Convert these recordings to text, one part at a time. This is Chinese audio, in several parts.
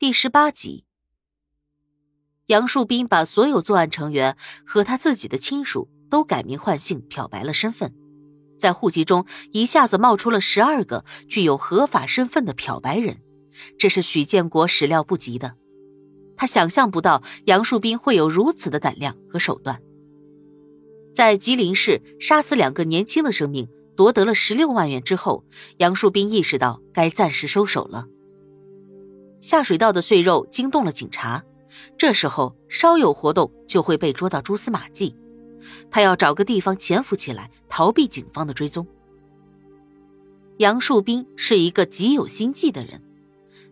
第十八集，杨树斌把所有作案成员和他自己的亲属都改名换姓，漂白了身份，在户籍中一下子冒出了十二个具有合法身份的漂白人，这是许建国始料不及的。他想象不到杨树斌会有如此的胆量和手段，在吉林市杀死两个年轻的生命，夺得了十六万元之后，杨树斌意识到该暂时收手了。下水道的碎肉惊动了警察，这时候稍有活动就会被捉到蛛丝马迹。他要找个地方潜伏起来，逃避警方的追踪。杨树斌是一个极有心计的人，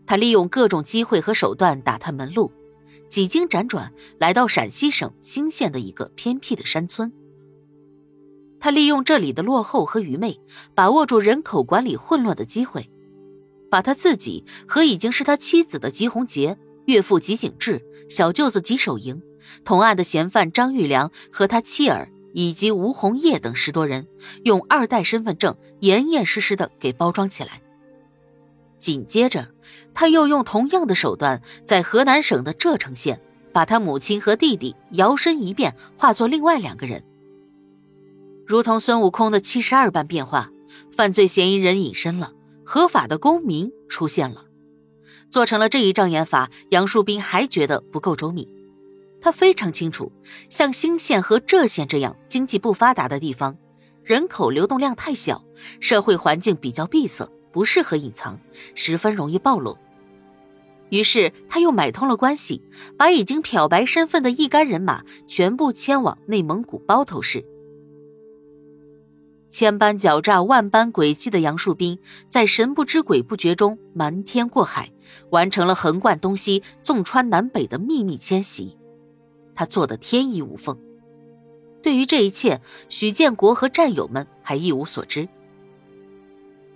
他利用各种机会和手段打探门路，几经辗转来到陕西省兴县的一个偏僻的山村。他利用这里的落后和愚昧，把握住人口管理混乱的机会。把他自己和已经是他妻子的吉红杰、岳父吉景志、小舅子吉守营、同案的嫌犯张玉良和他妻儿以及吴红叶等十多人，用二代身份证严严实实的给包装起来。紧接着，他又用同样的手段，在河南省的柘城县，把他母亲和弟弟摇身一变，化作另外两个人，如同孙悟空的七十二般变化，犯罪嫌疑人隐身了。合法的公民出现了，做成了这一障眼法，杨树斌还觉得不够周密。他非常清楚，像兴县和柘县这样经济不发达的地方，人口流动量太小，社会环境比较闭塞，不适合隐藏，十分容易暴露。于是他又买通了关系，把已经漂白身份的一干人马全部迁往内蒙古包头市。千般狡诈、万般诡计的杨树斌，在神不知鬼不觉中瞒天过海，完成了横贯东西、纵穿南北的秘密迁徙。他做的天衣无缝。对于这一切，许建国和战友们还一无所知。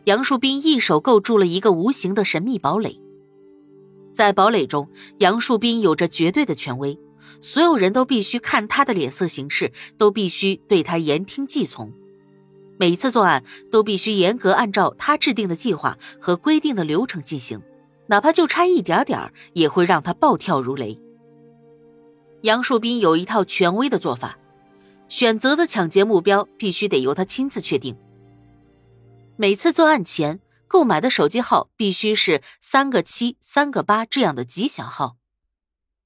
杨树斌一手构筑了一个无形的神秘堡垒，在堡垒中，杨树斌有着绝对的权威，所有人都必须看他的脸色行事，都必须对他言听计从。每一次作案都必须严格按照他制定的计划和规定的流程进行，哪怕就差一点点也会让他暴跳如雷。杨树斌有一套权威的做法，选择的抢劫目标必须得由他亲自确定。每次作案前购买的手机号必须是三个七、三个八这样的吉祥号，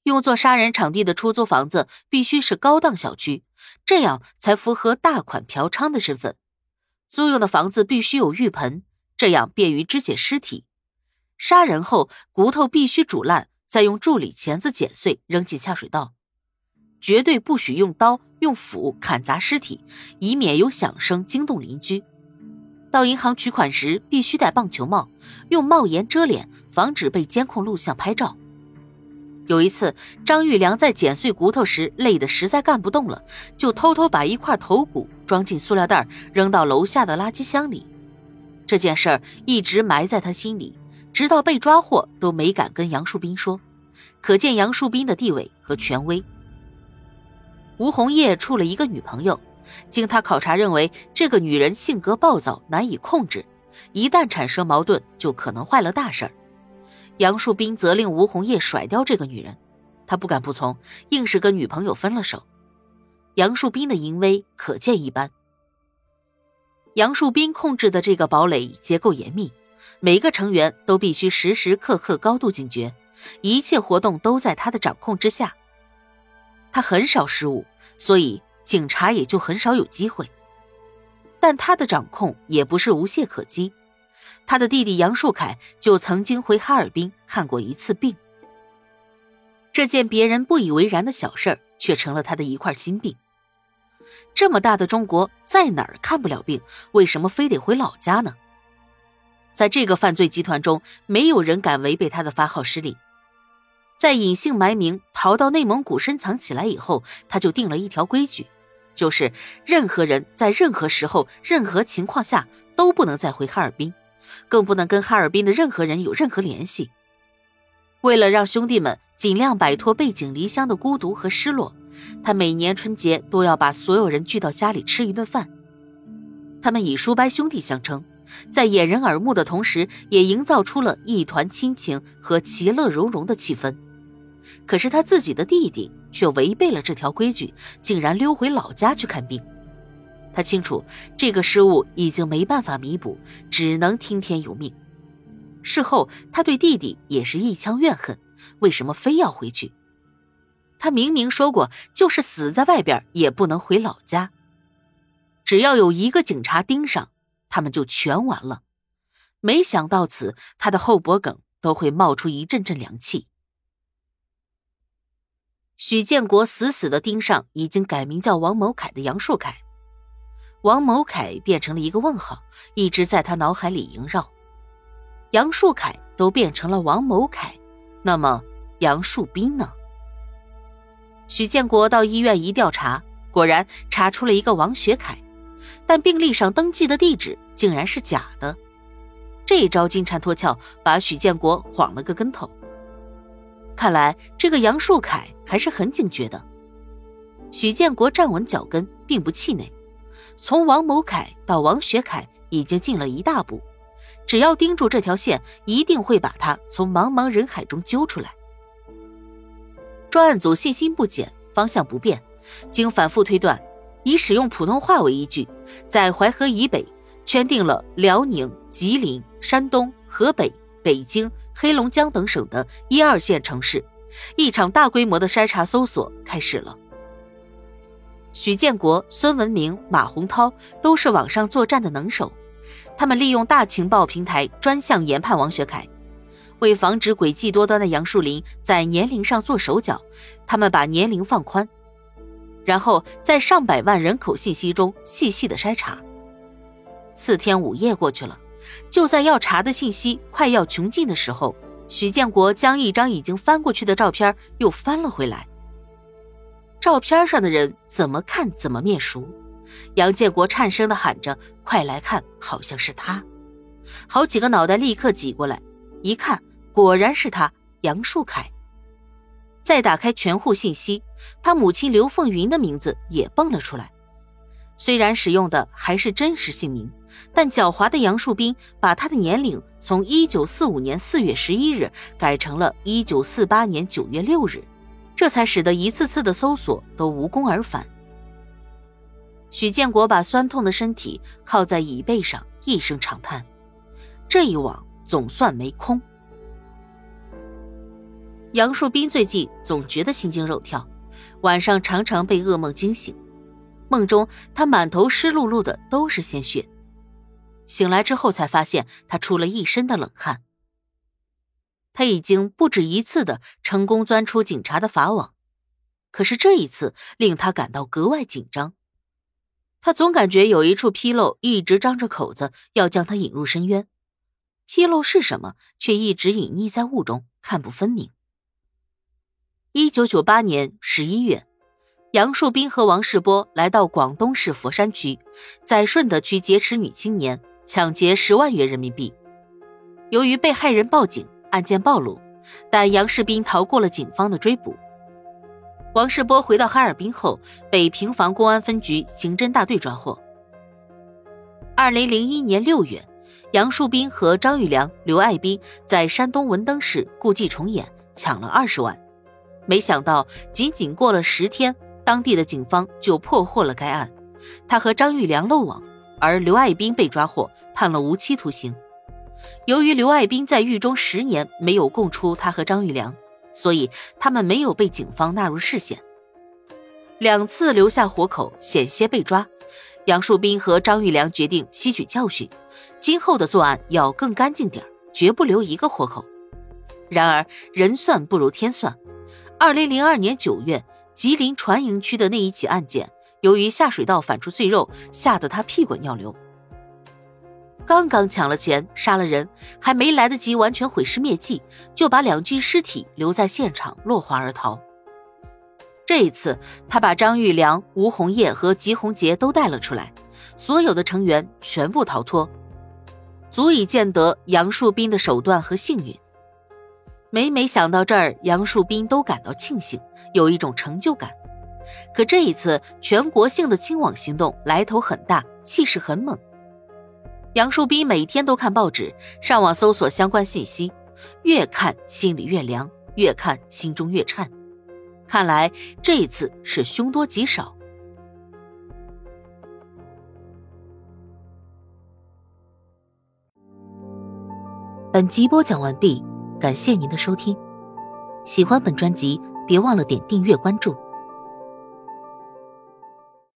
用作杀人场地的出租房子必须是高档小区，这样才符合大款嫖娼的身份。租用的房子必须有浴盆，这样便于肢解尸体。杀人后，骨头必须煮烂，再用助理钳子剪碎，扔进下水道。绝对不许用刀、用斧砍砸尸体，以免有响声惊动邻居。到银行取款时，必须戴棒球帽，用帽檐遮脸，防止被监控录像拍照。有一次，张玉良在剪碎骨头时累得实在干不动了，就偷偷把一块头骨装进塑料袋，扔到楼下的垃圾箱里。这件事儿一直埋在他心里，直到被抓获都没敢跟杨树斌说，可见杨树斌的地位和权威。吴红叶处了一个女朋友，经他考察认为，这个女人性格暴躁，难以控制，一旦产生矛盾，就可能坏了大事儿。杨树斌责令吴红叶甩掉这个女人，他不敢不从，硬是跟女朋友分了手。杨树斌的淫威可见一斑。杨树斌控制的这个堡垒结构严密，每个成员都必须时时刻刻高度警觉，一切活动都在他的掌控之下。他很少失误，所以警察也就很少有机会。但他的掌控也不是无懈可击。他的弟弟杨树凯就曾经回哈尔滨看过一次病，这件别人不以为然的小事儿，却成了他的一块心病。这么大的中国，在哪儿看不了病？为什么非得回老家呢？在这个犯罪集团中，没有人敢违背他的发号施令。在隐姓埋名逃到内蒙古深藏起来以后，他就定了一条规矩，就是任何人在任何时候、任何情况下都不能再回哈尔滨。更不能跟哈尔滨的任何人有任何联系。为了让兄弟们尽量摆脱背井离乡的孤独和失落，他每年春节都要把所有人聚到家里吃一顿饭。他们以叔伯兄弟相称，在掩人耳目的同时，也营造出了一团亲情和其乐融融的气氛。可是他自己的弟弟却违背了这条规矩，竟然溜回老家去看病。他清楚这个失误已经没办法弥补，只能听天由命。事后，他对弟弟也是一腔怨恨，为什么非要回去？他明明说过，就是死在外边也不能回老家。只要有一个警察盯上，他们就全完了。没想到此，他的后脖梗都会冒出一阵阵凉气。许建国死死的盯上已经改名叫王某凯的杨树凯，王某凯变成了一个问号，一直在他脑海里萦绕。杨树凯都变成了王某凯，那么杨树斌呢？许建国到医院一调查，果然查出了一个王学凯，但病历上登记的地址竟然是假的。这一招金蝉脱壳，把许建国晃了个跟头。看来这个杨树凯还是很警觉的。许建国站稳脚跟，并不气馁。从王某凯到王学凯已经进了一大步，只要盯住这条线，一定会把他从茫茫人海中揪出来。专案组信心不减，方向不变。经反复推断，以使用普通话为依据，在淮河以北圈定了辽宁、吉林、山东、河北。北京、黑龙江等省的一二线城市，一场大规模的筛查搜索开始了。许建国、孙文明、马洪涛都是网上作战的能手，他们利用大情报平台专项研判王学凯。为防止诡计多端的杨树林在年龄上做手脚，他们把年龄放宽，然后在上百万人口信息中细细的筛查。四天五夜过去了。就在要查的信息快要穷尽的时候，许建国将一张已经翻过去的照片又翻了回来。照片上的人怎么看怎么面熟，杨建国颤声的喊着：“快来看，好像是他！”好几个脑袋立刻挤过来，一看，果然是他，杨树凯。再打开全户信息，他母亲刘凤云的名字也蹦了出来。虽然使用的还是真实姓名，但狡猾的杨树斌把他的年龄从一九四五年四月十一日改成了一九四八年九月六日，这才使得一次次的搜索都无功而返。许建国把酸痛的身体靠在椅背上，一声长叹：“这一网总算没空。”杨树斌最近总觉得心惊肉跳，晚上常常被噩梦惊醒。梦中，他满头湿漉漉的，都是鲜血。醒来之后，才发现他出了一身的冷汗。他已经不止一次的成功钻出警察的法网，可是这一次令他感到格外紧张。他总感觉有一处纰漏一直张着口子，要将他引入深渊。纰漏是什么，却一直隐匿在雾中，看不分明。一九九八年十一月。杨树斌和王世波来到广东市佛山区，在顺德区劫持女青年，抢劫十万元人民币。由于被害人报警，案件暴露，但杨世斌逃过了警方的追捕。王世波回到哈尔滨后，被平房公安分局刑侦大队抓获。二零零一年六月，杨树斌和张玉良、刘爱斌在山东文登市故伎重演，抢了二十万。没想到，仅仅过了十天。当地的警方就破获了该案，他和张玉良漏网，而刘爱斌被抓获，判了无期徒刑。由于刘爱斌在狱中十年没有供出他和张玉良，所以他们没有被警方纳入视线。两次留下活口，险些被抓，杨树斌和张玉良决定吸取教训，今后的作案要更干净点，绝不留一个活口。然而人算不如天算，二零零二年九月。吉林船营区的那一起案件，由于下水道反出碎肉，吓得他屁滚尿流。刚刚抢了钱，杀了人，还没来得及完全毁尸灭迹，就把两具尸体留在现场落荒而逃。这一次，他把张玉良、吴红叶和吉红杰都带了出来，所有的成员全部逃脱，足以见得杨树斌的手段和幸运。每每想到这儿，杨树斌都感到庆幸，有一种成就感。可这一次全国性的清网行动来头很大，气势很猛。杨树斌每天都看报纸，上网搜索相关信息，越看心里越凉，越看心中越颤。看来这一次是凶多吉少。本集播讲完毕，感谢您的收听。喜欢本专辑，别忘了点订阅关注。